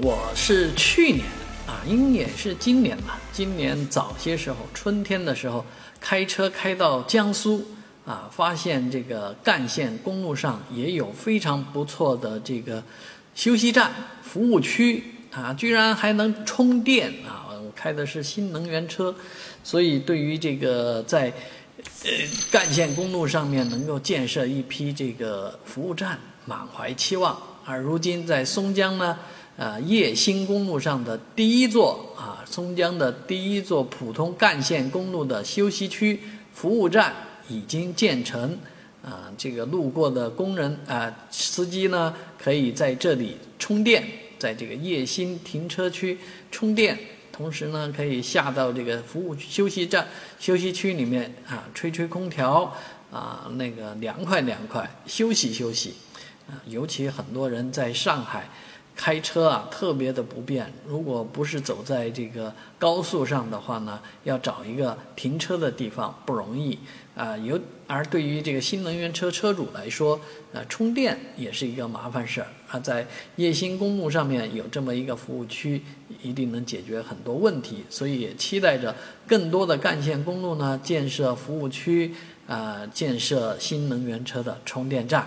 我是去年啊，应也是今年吧。今年早些时候，春天的时候，开车开到江苏啊，发现这个干线公路上也有非常不错的这个休息站、服务区啊，居然还能充电啊！我开的是新能源车，所以对于这个在呃干线公路上面能够建设一批这个服务站，满怀期望。而如今在松江呢。啊，叶新公路上的第一座啊，松江的第一座普通干线公路的休息区服务站已经建成，啊，这个路过的工人啊，司机呢可以在这里充电，在这个叶新停车区充电，同时呢可以下到这个服务休息站休息区里面啊，吹吹空调啊，那个凉快凉快，休息休息，啊，尤其很多人在上海。开车啊，特别的不便。如果不是走在这个高速上的话呢，要找一个停车的地方不容易啊。有而对于这个新能源车车主来说，呃，充电也是一个麻烦事儿啊。在叶新公路上面有这么一个服务区，一定能解决很多问题。所以也期待着更多的干线公路呢建设服务区啊，建设新能源车的充电站。